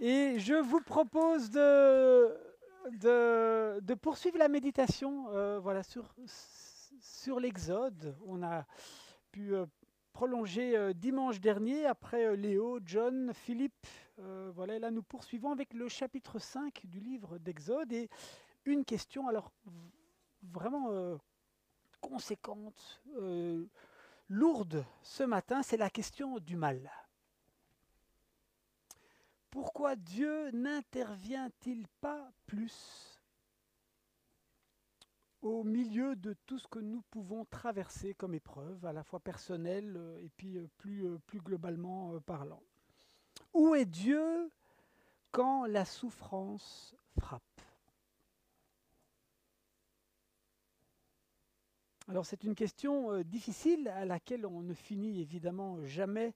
Et je vous propose de, de, poursuivre la méditation euh, voilà, sur, sur l'Exode. On a pu euh, prolonger euh, dimanche dernier après Léo, John, Philippe. voilà, et là nous poursuivons avec le chapitre 5 du livre d'Exode. Et une question, alors vraiment conséquente, lourde ce matin, c'est la question du mal. Pourquoi Dieu n'intervient-il pas plus au milieu de tout ce que nous pouvons traverser comme épreuve, à la fois personnelle euh, et puis euh, plus, euh, plus globalement parlant? Où est Dieu quand la souffrance frappe? Alors c'est une question difficile à laquelle on ne finit évidemment jamais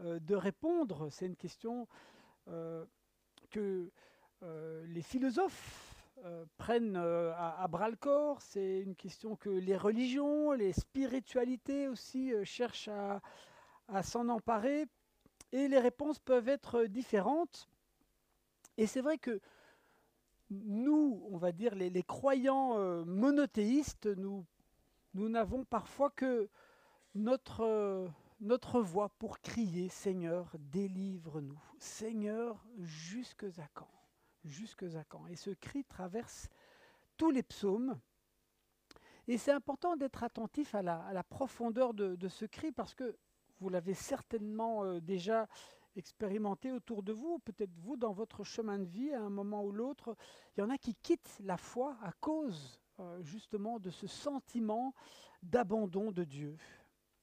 de répondre. C'est une question que euh, les philosophes euh, prennent euh, à, bras le corps. C'est une question que les religions, les spiritualités aussi euh, cherchent à, s'en emparer. Et les réponses peuvent être différentes. Et c'est vrai que nous, on va dire les, croyants euh, monothéistes, nous nous n'avons parfois que notre, euh, notre voix pour crier Seigneur, délivre-nous. Seigneur, jusque à quand? Jusque à quand? Et ce cri traverse tous les psaumes. Et c'est important d'être attentif à la, profondeur de, de ce cri parce que vous l'avez certainement euh, déjà expérimenté autour de vous, peut-être vous dans votre chemin de vie à un moment ou l'autre. Il y en a qui quittent la foi à cause euh, justement de ce sentiment d'abandon de Dieu.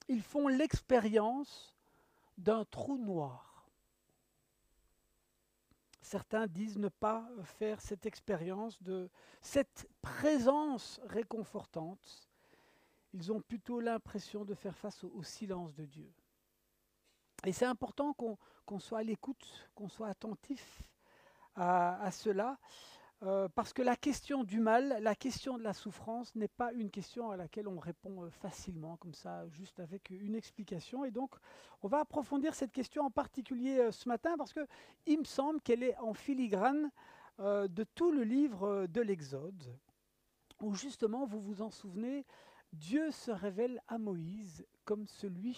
Ils font l'expérience d'un trou noir. Certains disent ne pas faire cette expérience de cette présence réconfortante. Ils ont plutôt l'impression de faire face au, silence de Dieu. Et c'est important qu'on soit à l'écoute, qu'on soit attentif à cela. Euh, parce que la question du mal, la question de la souffrance n'est pas une question à laquelle on répond euh, facilement, comme ça, juste avec une explication. Et donc, on va approfondir cette question en particulier euh, ce matin, parce que il me semble qu'elle est en filigrane de tout le livre de l'Exode, où justement, vous vous en souvenez, Dieu se révèle à Moïse comme celui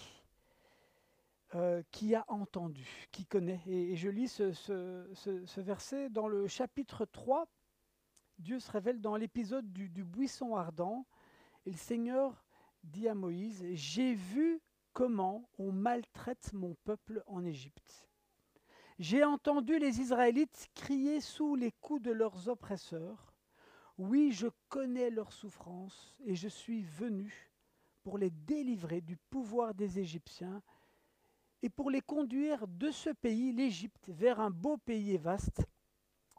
euh, qui a entendu, qui connaît. Et, je lis ce, verset dans le chapitre 3. Dieu se révèle dans l'épisode du, du buisson ardent. Et le Seigneur dit à Moïse, J'ai vu comment on maltraite mon peuple en Égypte. J'ai entendu les Israélites crier sous les coups de leurs oppresseurs. Oui, je connais leur souffrance et je suis venu pour les délivrer du pouvoir des Égyptiens et pour les conduire de ce pays, l'Égypte, vers un beau pays et vaste,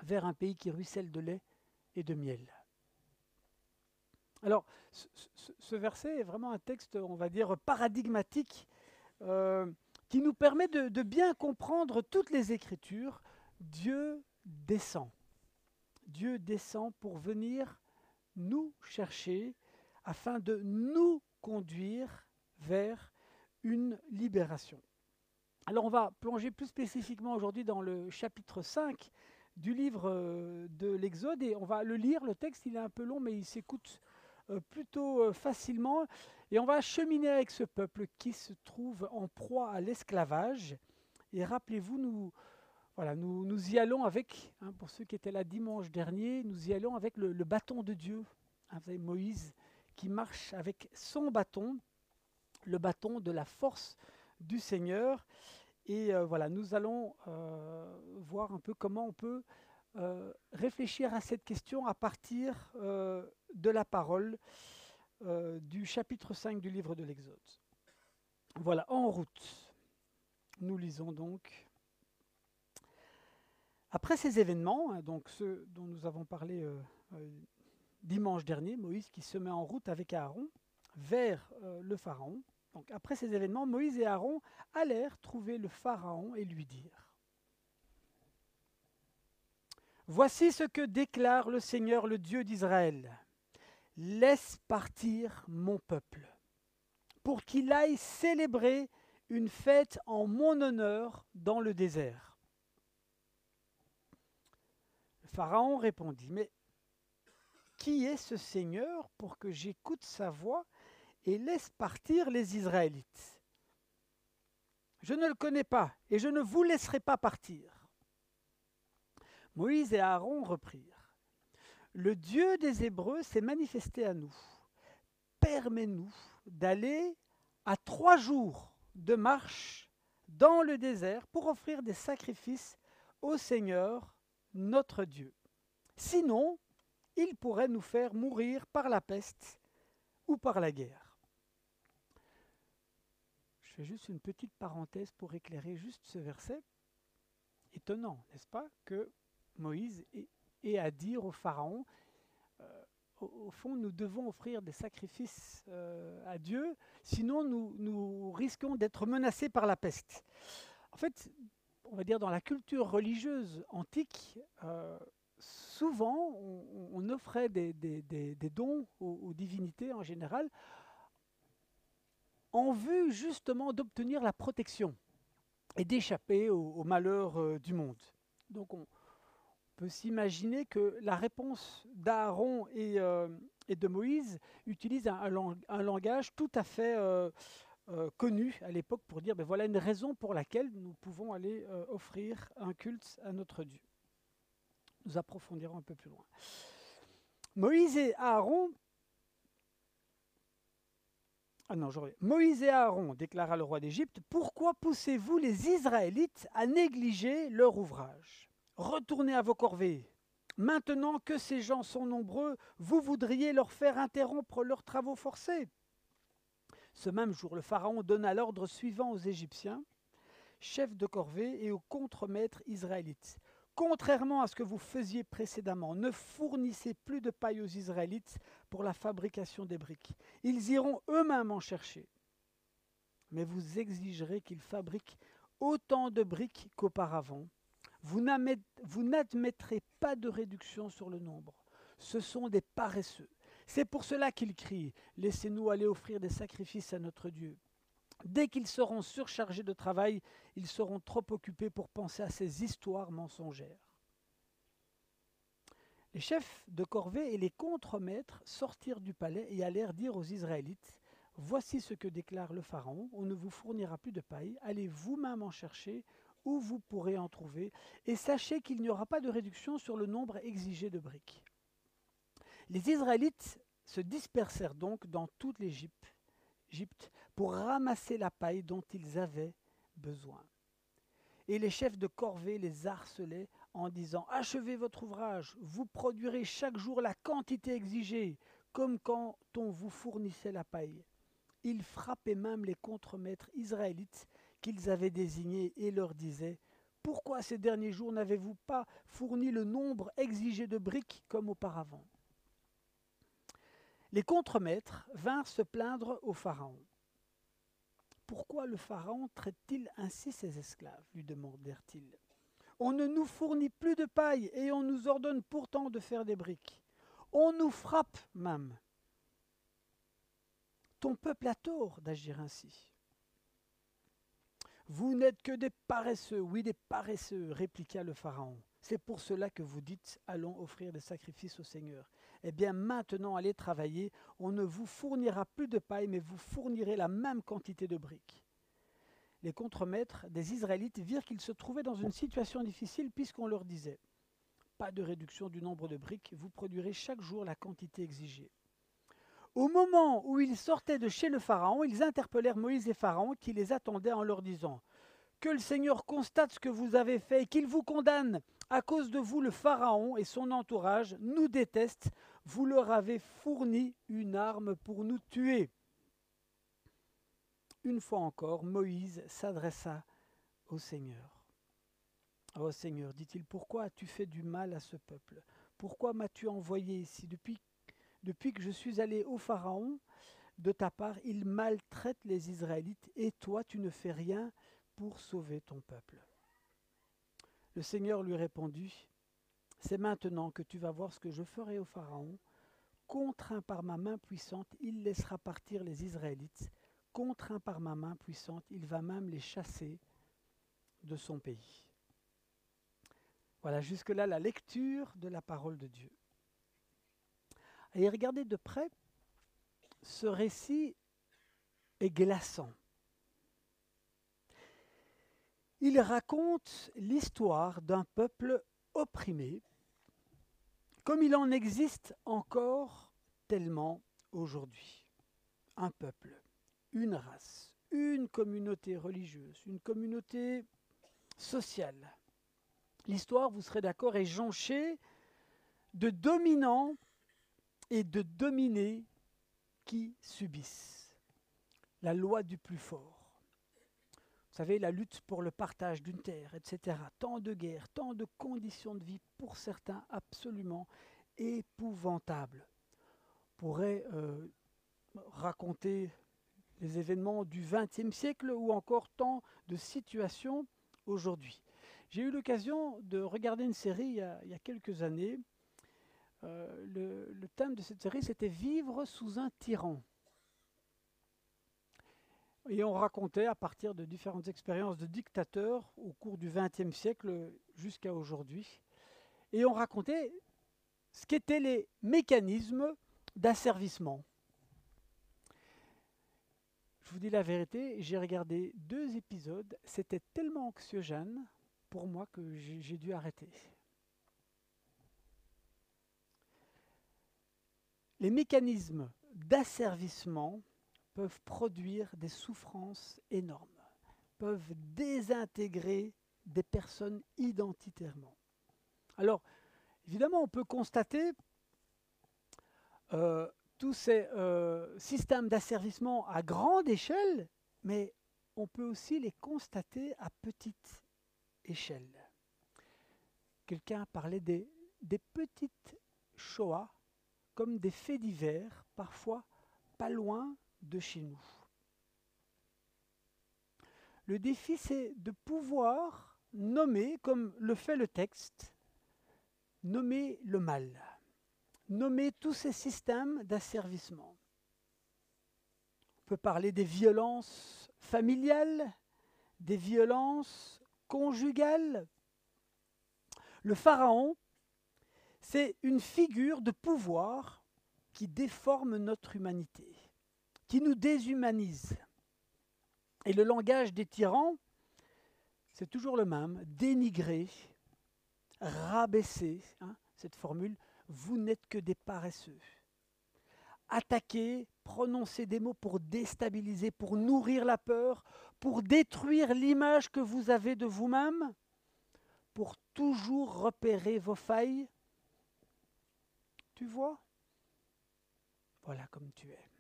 vers un pays qui ruisselle de lait et de miel. Alors, ce, verset est vraiment un texte, on va dire, paradigmatique, euh, qui nous permet de bien comprendre toutes les Écritures. Dieu descend. Dieu descend pour venir nous chercher afin de nous conduire vers une libération. Alors on va plonger plus spécifiquement aujourd'hui dans le chapitre 5 du livre euh, de l'Exode et on va le lire. Le texte il est un peu long mais il s'écoute euh, plutôt euh, facilement et on va cheminer avec ce peuple qui se trouve en proie à l'esclavage. Et rappelez-vous, nous, voilà, nous, y allons avec, hein, pour ceux qui étaient là dimanche dernier, nous y allons avec le, le bâton de Dieu. Hein, vous savez, Moïse qui marche avec son bâton, le bâton de la force du Seigneur. Et euh, voilà, nous allons euh, voir un peu comment on peut euh, réfléchir à cette question à partir de la parole du chapitre 5 du livre de l'Exode. Voilà, en route. Nous lisons donc. Après ces événements, hein, donc ceux dont nous avons parlé dimanche dernier, Moïse qui se met en route avec Aaron vers le Pharaon. Après ces événements, Moïse et Aaron allèrent trouver le Pharaon et lui dirent Voici ce que déclare le Seigneur, le Dieu d'Israël. Laisse partir mon peuple, pour qu'il aille célébrer une fête en mon honneur dans le désert. Pharaon répondit, Mais qui est ce Seigneur pour que j'écoute sa voix et laisse partir les Israélites Je ne le connais pas et je ne vous laisserai pas partir. Moïse et Aaron reprirent. Le Dieu des Hébreux s'est manifesté à nous. Permets-nous d'aller à trois jours de marche dans le désert pour offrir des sacrifices au Seigneur notre Dieu. Sinon, il pourrait nous faire mourir par la peste ou par la guerre. Je fais juste une petite parenthèse pour éclairer juste ce verset. Étonnant, n'est-ce pas, que Moïse ait à dire au Pharaon, euh, au, fond, nous devons offrir des sacrifices euh, à Dieu, sinon nous, risquons d'être menacés par la peste. En fait, on va dire dans la culture religieuse antique, euh, souvent on, offrait des, dons aux, divinités en général en vue justement d'obtenir la protection et d'échapper au, malheur euh, du monde. Donc on peut s'imaginer que la réponse d'Aaron et, euh, de Moïse utilise un, langage tout à fait euh, connu à l'époque pour dire, ben voilà une raison pour laquelle nous pouvons aller offrir un culte à notre Dieu. Nous approfondirons un peu plus loin. Moïse et Aaron. Ah Moïse et Aaron, déclara le roi d'Égypte, pourquoi poussez-vous les Israélites à négliger leur ouvrage? Retournez à vos corvées. Maintenant que ces gens sont nombreux, vous voudriez leur faire interrompre leurs travaux forcés. Ce même jour, le Pharaon donna l'ordre suivant aux Égyptiens, chefs de corvée et aux contremaîtres israélites. Contrairement à ce que vous faisiez précédemment, ne fournissez plus de paille aux Israélites pour la fabrication des briques. Ils iront eux-mêmes en chercher. Mais vous exigerez qu'ils fabriquent autant de briques qu'auparavant. Vous n'admettrez pas de réduction sur le nombre. Ce sont des paresseux. C'est pour cela qu'ils crient Laissez-nous aller offrir des sacrifices à notre Dieu. Dès qu'ils seront surchargés de travail, ils seront trop occupés pour penser à ces histoires mensongères. Les chefs de corvée et les contremaîtres sortirent du palais et allèrent dire aux Israélites Voici ce que déclare le Pharaon On ne vous fournira plus de paille, allez vous-même en chercher où vous pourrez en trouver, et sachez qu'il n'y aura pas de réduction sur le nombre exigé de briques. Les Israélites se dispersèrent donc dans toute l'Égypte pour ramasser la paille dont ils avaient besoin. Et les chefs de corvée les harcelaient en disant Achevez votre ouvrage, vous produirez chaque jour la quantité exigée, comme quand on vous fournissait la paille. Ils frappaient même les contremaîtres israélites qu'ils avaient désignés et leur disaient Pourquoi ces derniers jours n'avez-vous pas fourni le nombre exigé de briques comme auparavant? Les contremaîtres vinrent se plaindre au Pharaon. Pourquoi le Pharaon traite-t-il ainsi ses esclaves lui demandèrent-ils. On ne nous fournit plus de paille et on nous ordonne pourtant de faire des briques. On nous frappe même. Ton peuple a tort d'agir ainsi. Vous n'êtes que des paresseux, oui des paresseux, répliqua le Pharaon. C'est pour cela que vous dites allons offrir des sacrifices au Seigneur eh bien maintenant allez travailler, on ne vous fournira plus de paille, mais vous fournirez la même quantité de briques. Les contremaîtres des Israélites virent qu'ils se trouvaient dans une situation difficile puisqu'on leur disait Pas de réduction du nombre de briques, vous produirez chaque jour la quantité exigée. Au moment où ils sortaient de chez le Pharaon, ils interpellèrent Moïse et Pharaon qui les attendaient en leur disant Que le Seigneur constate ce que vous avez fait et qu'il vous condamne. À cause de vous, le Pharaon et son entourage nous détestent vous leur avez fourni une arme pour nous tuer. Une fois encore, Moïse s'adressa au Seigneur. Ô oh Seigneur, dit-il, pourquoi as-tu fait du mal à ce peuple? Pourquoi m'as-tu envoyé ici? Depuis, depuis que je suis allé au Pharaon de ta part, il maltraite les Israélites et toi, tu ne fais rien pour sauver ton peuple. Le Seigneur lui répondit, c'est maintenant que tu vas voir ce que je ferai au Pharaon. Contraint par ma main puissante, il laissera partir les Israélites. Contraint par ma main puissante, il va même les chasser de son pays. Voilà, jusque-là, la lecture de la parole de Dieu. Et regardez de près, ce récit est glaçant. Il raconte l'histoire d'un peuple opprimé, comme il en existe encore tellement aujourd'hui. Un peuple, une race, une communauté religieuse, une communauté sociale. L'histoire, vous serez d'accord, est jonchée de dominants et de dominés qui subissent la loi du plus fort. Vous savez, la lutte pour le partage d'une terre, etc. Tant de guerres, tant de conditions de vie, pour certains absolument épouvantables. On pourrait euh, raconter les événements du XXe siècle ou encore tant de situations aujourd'hui. J'ai eu l'occasion de regarder une série il y a, quelques années. Euh, le, le, thème de cette série, c'était Vivre sous un tyran. Et on racontait à partir de différentes expériences de dictateurs au cours du XXe siècle jusqu'à aujourd'hui. Et on racontait ce qu'étaient les mécanismes d'asservissement. Je vous dis la vérité, j'ai regardé deux épisodes, c'était tellement anxiogène pour moi que j'ai dû arrêter. Les mécanismes d'asservissement peuvent produire des souffrances énormes, peuvent désintégrer des personnes identitairement. Alors, évidemment, on peut constater euh, tous ces euh, systèmes d'asservissement à grande échelle, mais on peut aussi les constater à petite échelle. Quelqu'un parlait des, des petites Shoah comme des faits divers, parfois pas loin de chez nous. Le défi, c'est de pouvoir nommer, comme le fait le texte, nommer le mal nommer tous ces systèmes d'asservissement. On peut parler des violences familiales, des violences conjugales. Le pharaon, c'est une figure de pouvoir qui déforme notre humanité, qui nous déshumanise. Et le langage des tyrans, c'est toujours le même, dénigrer, rabaisser, hein, cette formule, vous n'êtes que des paresseux. Attaquer, prononcer des mots pour déstabiliser, pour nourrir la peur, pour détruire l'image que vous avez de vous-même, pour toujours repérer vos failles. Tu vois? Voilà comme tu es.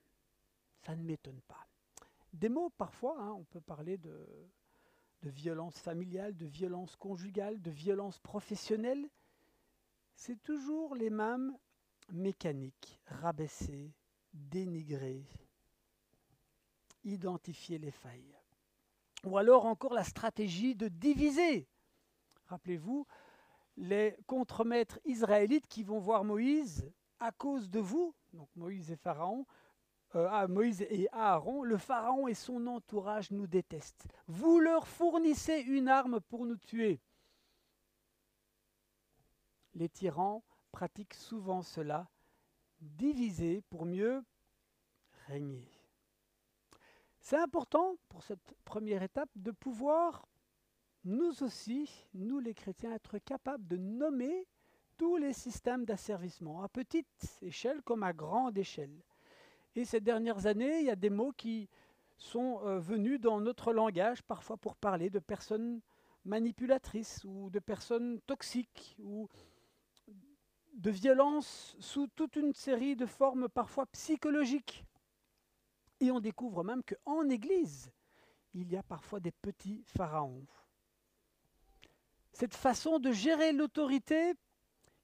Ça ne m'étonne pas. Des mots parfois, hein, on peut parler de, de violence familiale, de violence conjugale, de violence professionnelle c'est toujours les mêmes mécaniques, rabaisser, dénigrer, identifier les failles. Ou alors encore la stratégie de diviser. Rappelez-vous, les contremaîtres israélites qui vont voir Moïse à cause de vous, donc Moïse et Pharaon, euh, ah, Moïse et Aaron, le Pharaon et son entourage nous détestent. Vous leur fournissez une arme pour nous tuer les tyrans pratiquent souvent cela, diviser pour mieux régner. C'est important pour cette première étape de pouvoir, nous aussi, nous les chrétiens, être capables de nommer tous les systèmes d'asservissement, à petite échelle comme à grande échelle. Et ces dernières années, il y a des mots qui sont euh, venus dans notre langage, parfois pour parler de personnes manipulatrices ou de personnes toxiques ou de violence sous toute une série de formes parfois psychologiques. Et on découvre même qu'en Église, il y a parfois des petits pharaons. Cette façon de gérer l'autorité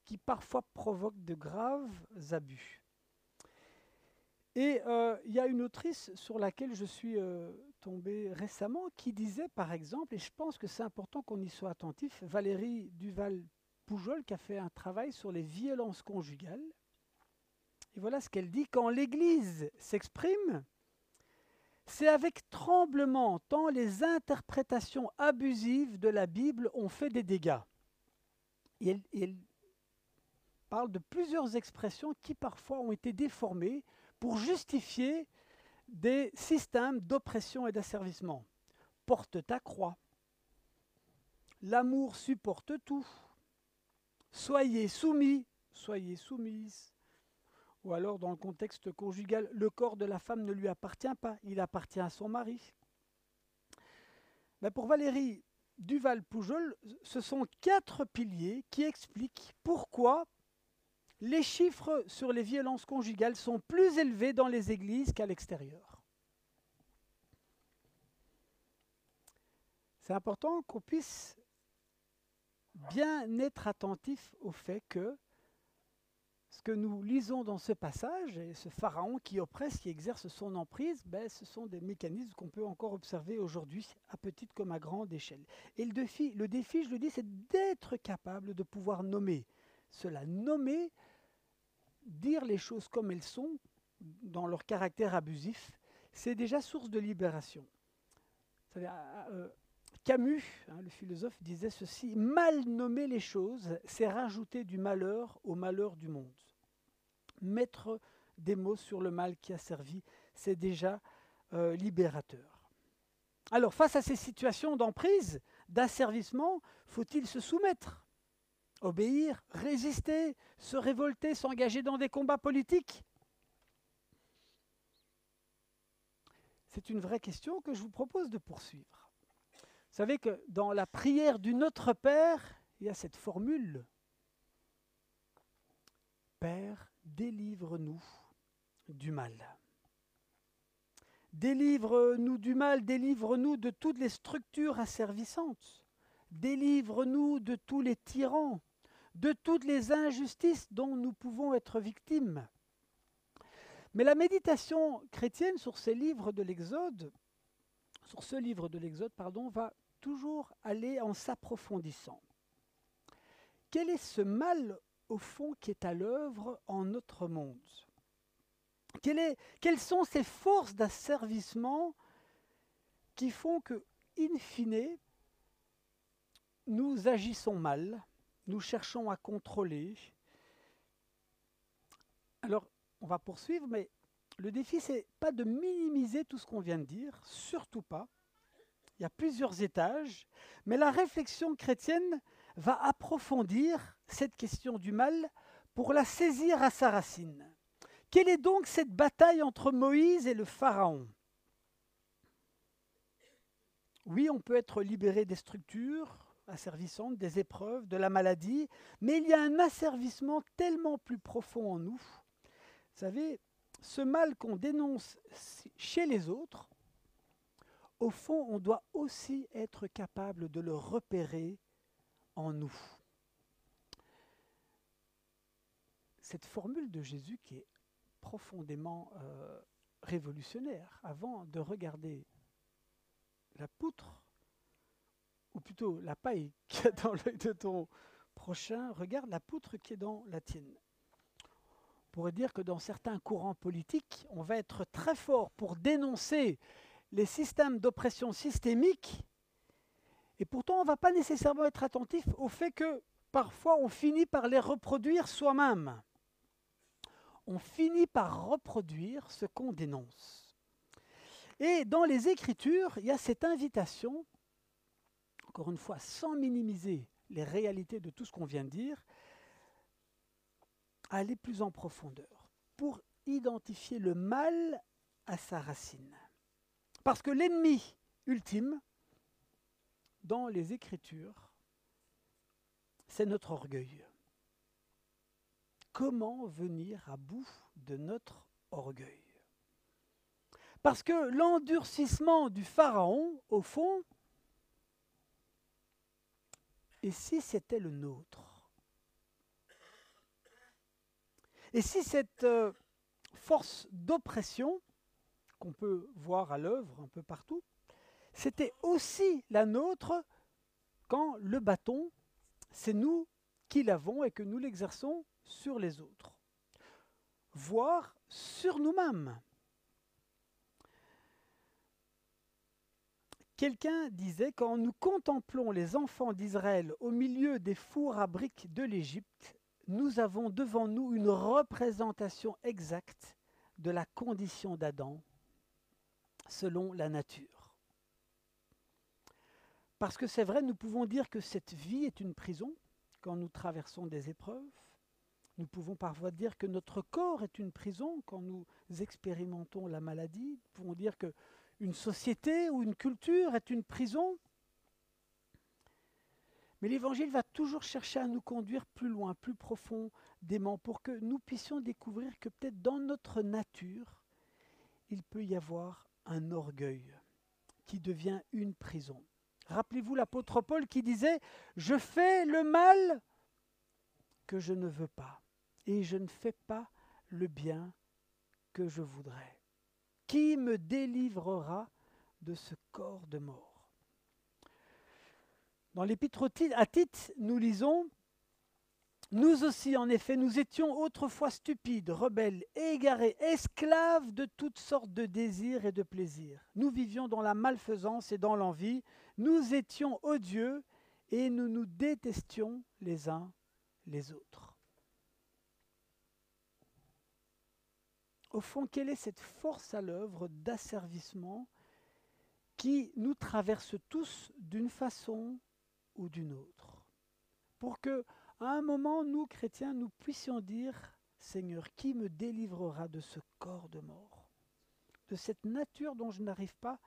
qui parfois provoque de graves abus. Et euh, il y a une autrice sur laquelle je suis euh, tombé récemment qui disait, par exemple, et je pense que c'est important qu'on y soit attentif, Valérie Duval Poujol qui a fait un travail sur les violences conjugales. Et voilà ce qu'elle dit. Quand l'Église s'exprime, c'est avec tremblement, tant les interprétations abusives de la Bible ont fait des dégâts. il, il parle de plusieurs expressions qui parfois ont été déformées pour justifier des systèmes d'oppression et d'asservissement. Porte ta croix. L'amour supporte tout. Soyez soumis, soyez soumises. Ou alors, dans le contexte conjugal, le corps de la femme ne lui appartient pas, il appartient à son mari. Mais pour Valérie Duval-Poujol, ce sont quatre piliers qui expliquent pourquoi les chiffres sur les violences conjugales sont plus élevés dans les églises qu'à l'extérieur. C'est important qu'on puisse bien être attentif au fait que ce que nous lisons dans ce passage, et ce pharaon qui oppresse, qui exerce son emprise, ben, ce sont des mécanismes qu'on peut encore observer aujourd'hui, à petite comme à grande échelle. Et le défi, le défi je le dis, c'est d'être capable de pouvoir nommer cela, nommer dire les choses comme elles sont, dans leur caractère abusif, c'est déjà source de libération. Euh, Camus, hein, le philosophe, disait ceci, mal nommer les choses, c'est rajouter du malheur au malheur du monde. Mettre des mots sur le mal qui a servi, c'est déjà euh, libérateur. Alors, face à ces situations d'emprise, d'asservissement, faut-il se soumettre? Obéir, résister, se révolter, s'engager dans des combats politiques? C'est une vraie question que je vous propose de poursuivre. Vous savez que dans la prière du Notre Père, il y a cette formule. Père, délivre-nous du mal. Délivre-nous du mal, délivre-nous de toutes les structures asservissantes. Délivre-nous de tous les tyrans, de toutes les injustices dont nous pouvons être victimes. Mais la méditation chrétienne sur ces livres de l'Exode, sur ce livre de l'Exode, pardon, va toujours aller en s'approfondissant. Quel est ce mal au fond qui est à l'œuvre en notre monde? Quelles sont ces forces d'asservissement qui font que, in fine, nous agissons mal, nous cherchons à contrôler. Alors, on va poursuivre, mais le défi, c'est pas de minimiser tout ce qu'on vient de dire, surtout pas. Il y a plusieurs étages, mais la réflexion chrétienne va approfondir cette question du mal pour la saisir à sa racine. Quelle est donc cette bataille entre Moïse et le Pharaon? Oui, on peut être libéré des structures, asservissante, des épreuves, de la maladie, mais il y a un asservissement tellement plus profond en nous. Vous savez, ce mal qu'on dénonce chez les autres, au fond, on doit aussi être capable de le repérer en nous. Cette formule de Jésus qui est profondément euh, révolutionnaire, avant de regarder la poutre ou plutôt la paille qui est dans l'œil de ton prochain, regarde la poutre qui est dans la tienne. On pourrait dire que dans certains courants politiques, on va être très fort pour dénoncer les systèmes d'oppression systémique, et pourtant on ne va pas nécessairement être attentif au fait que parfois on finit par les reproduire soi-même. On finit par reproduire ce qu'on dénonce. Et dans les Écritures, il y a cette invitation encore une fois, sans minimiser les réalités de tout ce qu'on vient de dire, aller plus en profondeur pour identifier le mal à sa racine. Parce que l'ennemi ultime, dans les Écritures, c'est notre orgueil. Comment venir à bout de notre orgueil? Parce que l'endurcissement du Pharaon, au fond, et si c'était le nôtre? Et si cette euh, force d'oppression, qu'on peut voir à l'œuvre un peu partout, c'était aussi la nôtre quand le bâton, c'est nous qui l'avons et que nous l'exerçons sur les autres, voire sur nous-mêmes. Quelqu'un disait, quand nous contemplons les enfants d'Israël au milieu des fours à briques de l'Égypte, nous avons devant nous une représentation exacte de la condition d'Adam selon la nature. Parce que c'est vrai, nous pouvons dire que cette vie est une prison quand nous traversons des épreuves. Nous pouvons parfois dire que notre corps est une prison quand nous expérimentons la maladie. Nous pouvons dire que une société ou une culture est une prison? Mais l'Évangile va toujours chercher à nous conduire plus loin, plus profondément, pour que nous puissions découvrir que peut-être dans notre nature, il peut y avoir un orgueil qui devient une prison. Rappelez-vous l'apôtre Paul qui disait, Je fais le mal que je ne veux pas, et je ne fais pas le bien que je voudrais. Qui me délivrera de ce corps de mort? Dans l'épître à Tite, nous lisons nous aussi, en effet, nous étions autrefois stupides, rebelles, égarés, esclaves de toutes sortes de désirs et de plaisirs. Nous vivions dans la malfaisance et dans l'envie. Nous étions odieux et nous nous détestions les uns les autres. Au fond, quelle est cette force à l'œuvre d'asservissement qui nous traverse tous d'une façon ou d'une autre? Pour que à un moment, nous, chrétiens, nous puissions dire, Seigneur, qui me délivrera de ce corps de mort, de cette nature dont je n'arrive pas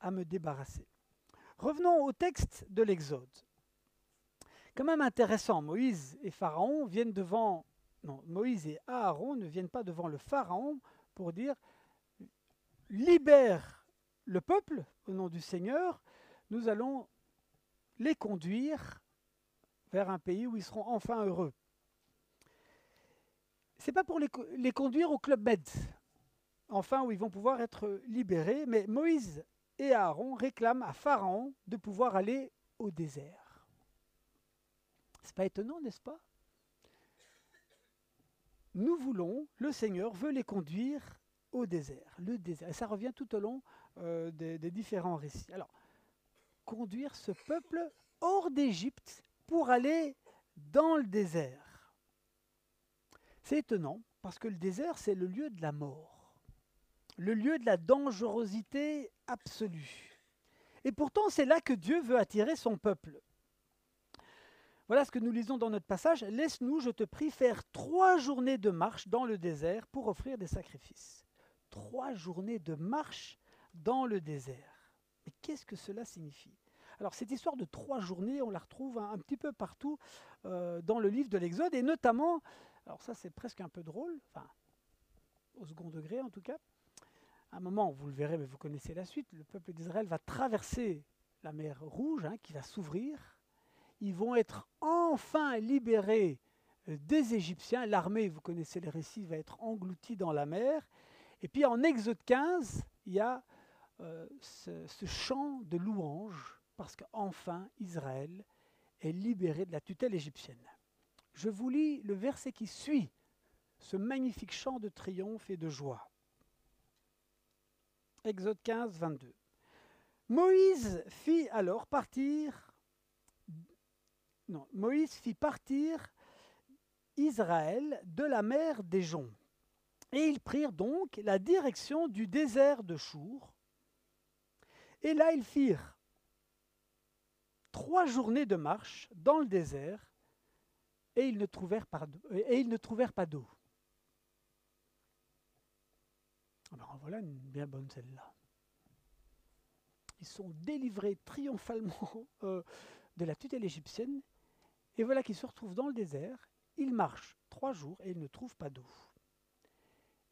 à me débarrasser Revenons au texte de l'Exode. Quand même intéressant, Moïse et Pharaon viennent devant... Moïse et Aaron ne viennent pas devant le Pharaon pour dire, libère le peuple au nom du Seigneur, nous allons les conduire vers un pays où ils seront enfin heureux. Ce n'est pas pour les, les, conduire au Club Med, enfin où ils vont pouvoir être libérés, mais Moïse et Aaron réclament à Pharaon de pouvoir aller au désert. C'est pas étonnant, n'est-ce pas? Nous voulons, le Seigneur veut les conduire au désert. Et ça revient tout au long euh, des différents récits. Alors, conduire ce peuple hors d'Égypte pour aller dans le désert. C'est étonnant parce que le désert, c'est le lieu de la mort, le lieu de la dangerosité absolue. Et pourtant, c'est là que Dieu veut attirer son peuple. Voilà ce que nous lisons dans notre passage. Laisse-nous, je te prie, faire trois journées de marche dans le désert pour offrir des sacrifices. Trois journées de marche dans le désert. Mais qu'est-ce que cela signifie? Alors cette histoire de trois journées, on la retrouve un, petit peu partout euh, dans le livre de l'Exode, et notamment, alors ça c'est presque un peu drôle, au second degré en tout cas, à un moment, vous le verrez, mais vous connaissez la suite, le peuple d'Israël va traverser la mer Rouge, hein, qui va s'ouvrir, ils vont être enfin libérés euh, des Égyptiens, l'armée, vous connaissez les récits, va être engloutie dans la mer, et puis en Exode 15, il y a euh, ce, ce chant de louange parce qu'enfin Israël est libéré de la tutelle égyptienne. Je vous lis le verset qui suit ce magnifique chant de triomphe et de joie. Exode 15, 22. Moïse fit alors partir, non, Moïse fit partir Israël de la mer des Joncs. Et ils prirent donc la direction du désert de Chour. Et là, ils firent trois journées de marche dans le désert et ils ne trouvèrent pas d'eau. Alors voilà une bien bonne celle-là. Ils sont délivrés triomphalement euh, de la tutelle égyptienne et voilà qu'ils se retrouvent dans le désert. Ils marchent trois jours et ils ne trouvent pas d'eau.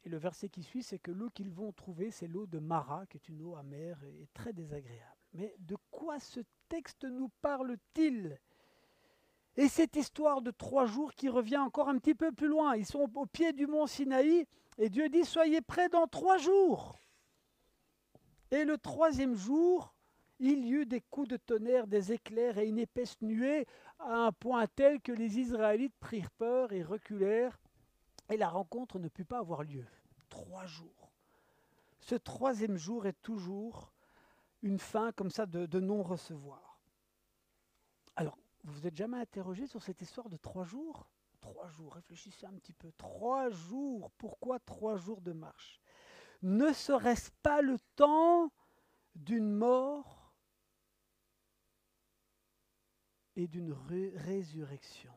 Et le verset qui suit, c'est que l'eau qu'ils vont trouver, c'est l'eau de Mara, qui est une eau amère et très désagréable. Mais de quoi ce texte nous parle-t-il? Et cette histoire de trois jours qui revient encore un petit peu plus loin. Ils sont au pied du mont Sinaï et Dieu dit Soyez prêts dans trois jours. Et le troisième jour, il y eut des coups de tonnerre, des éclairs et une épaisse nuée, à un point tel que les Israélites prirent peur et reculèrent, et la rencontre ne put pas avoir lieu. Trois jours. Ce troisième jour est toujours une fin comme ça de, non-recevoir. Alors, vous vous êtes jamais interrogé sur cette histoire de trois jours? Trois jours, réfléchissez un petit peu. Trois jours, pourquoi trois jours de marche? Ne serait-ce pas le temps d'une mort et d'une résurrection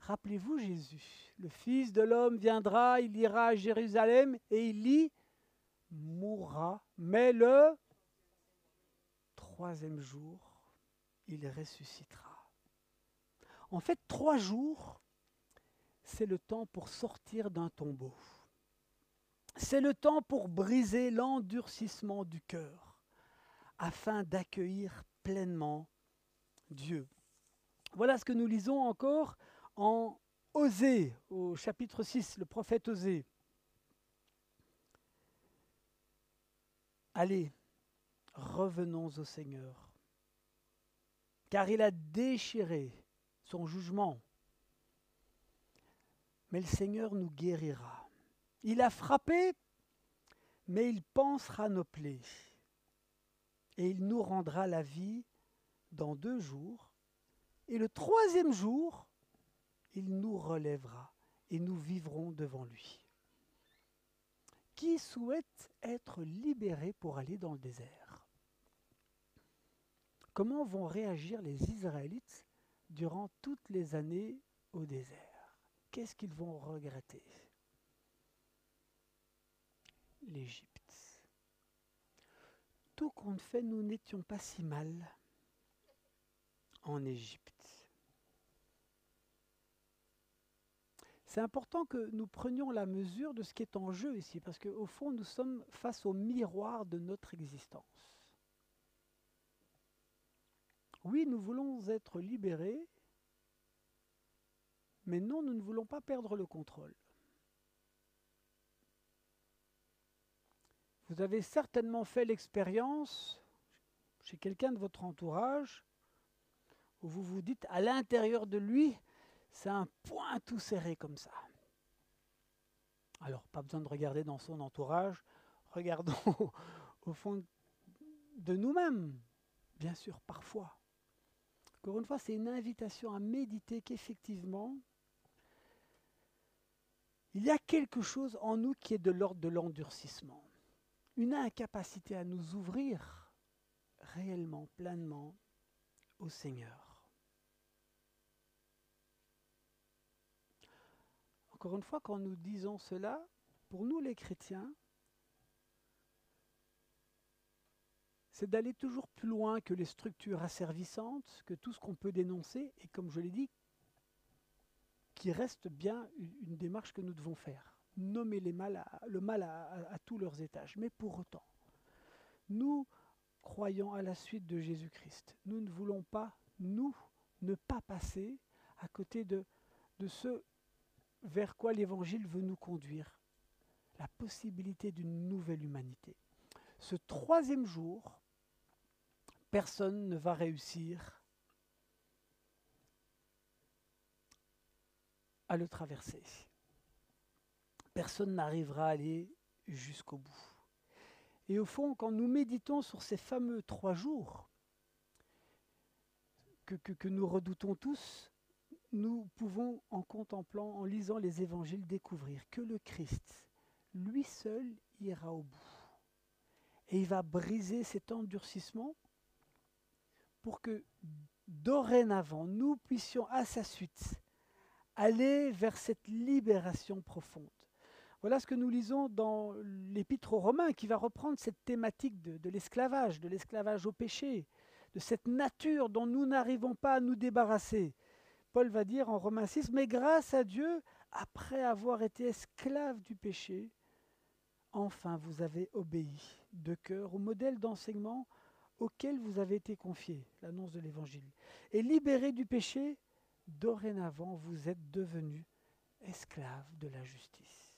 Rappelez-vous Jésus, le Fils de l'homme viendra, il ira à Jérusalem et il y mourra, mais le troisième jour, il ressuscitera. En fait, trois jours, c'est le temps pour sortir d'un tombeau. C'est le temps pour briser l'endurcissement du cœur, afin d'accueillir pleinement Dieu. Voilà ce que nous lisons encore en Osée, au chapitre 6, le prophète Osée. Allez, revenons au Seigneur, car il a déchiré son jugement. Mais le Seigneur nous guérira. Il a frappé, mais il pensera nos plaies. Et il nous rendra la vie dans deux jours. Et le troisième jour, il nous relèvera et nous vivrons devant lui. Qui souhaite être libéré pour aller dans le désert? Comment vont réagir les Israélites durant toutes les années au désert? Qu'est-ce qu'ils vont regretter? L'Égypte. Tout compte fait, nous n'étions pas si mal en Égypte. C'est important que nous prenions la mesure de ce qui est en jeu ici, parce qu'au fond, nous sommes face au miroir de notre existence. Oui, nous voulons être libérés, mais non, nous ne voulons pas perdre le contrôle. Vous avez certainement fait l'expérience chez quelqu'un de votre entourage où vous vous dites à l'intérieur de lui, c'est un point tout serré comme ça. Alors, pas besoin de regarder dans son entourage, regardons au fond de nous-mêmes, bien sûr, parfois. Encore une fois, c'est une invitation à méditer qu'effectivement, il y a quelque chose en nous qui est de l'ordre de l'endurcissement. Une incapacité à nous ouvrir réellement, pleinement au Seigneur. Encore une fois, quand nous disons cela, pour nous les chrétiens, c'est d'aller toujours plus loin que les structures asservissantes, que tout ce qu'on peut dénoncer, et comme je l'ai dit, qui reste bien une, démarche que nous devons faire. Nommer les mal le mal à, tous leurs étages. Mais pour autant, nous croyons à la suite de Jésus-Christ. Nous ne voulons pas, nous, ne pas passer à côté de, de ce vers quoi l'Évangile veut nous conduire. La possibilité d'une nouvelle humanité. Ce troisième jour, personne ne va réussir à le traverser. Personne n'arrivera à aller jusqu'au bout. Et au fond, quand nous méditons sur ces fameux trois jours que, que, nous redoutons tous, nous pouvons, en contemplant, en lisant les évangiles, découvrir que le Christ, lui seul, ira au bout. Et il va briser cet endurcissement pour que dorénavant, nous puissions à sa suite aller vers cette libération profonde. Voilà ce que nous lisons dans l'Épître aux Romains, qui va reprendre cette thématique de, l'esclavage, de l'esclavage au péché, de cette nature dont nous n'arrivons pas à nous débarrasser. Paul va dire en Romains 6, mais grâce à Dieu, après avoir été esclave du péché, enfin vous avez obéi de cœur au modèle d'enseignement auquel vous avez été confié, l'annonce de l'Évangile. Et libéré du péché, dorénavant vous êtes devenus esclaves de la justice.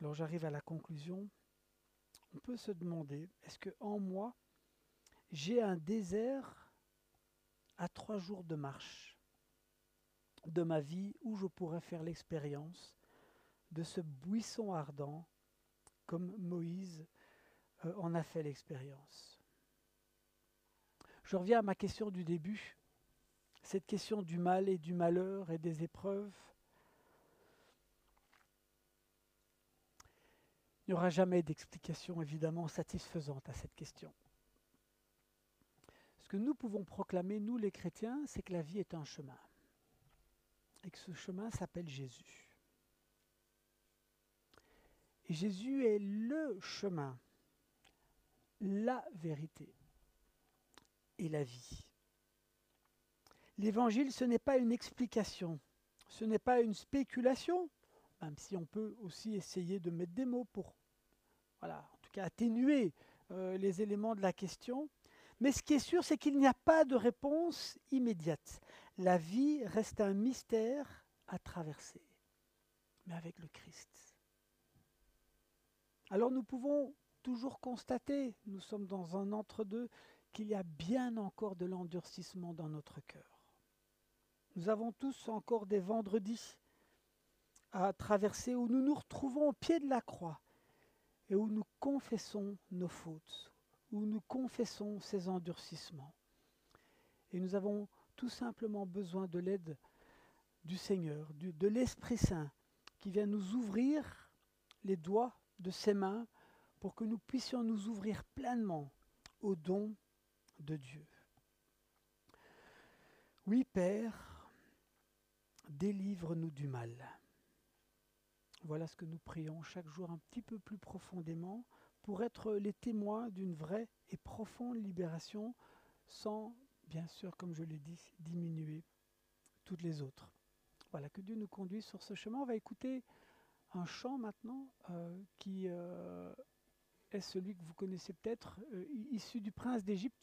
Alors j'arrive à la conclusion. On peut se demander, est-ce que en moi, j'ai un désert à trois jours de marche de ma vie où je pourrais faire l'expérience de ce buisson ardent, comme Moïse euh, en a fait l'expérience. Je reviens à ma question du début, cette question du mal et du malheur et des épreuves. Il n'y aura jamais d'explication évidemment satisfaisante à cette question. Ce que nous pouvons proclamer, nous les chrétiens, c'est que la vie est un chemin. Et que ce chemin s'appelle Jésus. Et Jésus est le chemin, la vérité et la vie. L'évangile, ce n'est pas une explication, ce n'est pas une spéculation, même si on peut aussi essayer de mettre des mots pour, voilà, en tout cas atténuer euh, les éléments de la question. Mais ce qui est sûr, c'est qu'il n'y a pas de réponse immédiate. La vie reste un mystère à traverser, mais avec le Christ. Alors nous pouvons toujours constater, nous sommes dans un entre-deux, qu'il y a bien encore de l'endurcissement dans notre cœur. Nous avons tous encore des vendredis à traverser où nous nous retrouvons au pied de la croix et où nous confessons nos fautes, où nous confessons ces endurcissements. Et nous avons tout simplement besoin de l'aide du Seigneur, de l'Esprit Saint, qui vient nous ouvrir les doigts de ses mains pour que nous puissions nous ouvrir pleinement au don de Dieu. Oui, Père, délivre-nous du mal. Voilà ce que nous prions chaque jour un petit peu plus profondément pour être les témoins d'une vraie et profonde libération sans, bien sûr, comme je l'ai dit, diminuer toutes les autres. Voilà, que Dieu nous conduise sur ce chemin. On va écouter un chant maintenant euh, qui euh, est celui que vous connaissez peut-être, euh, issu du prince d'Égypte.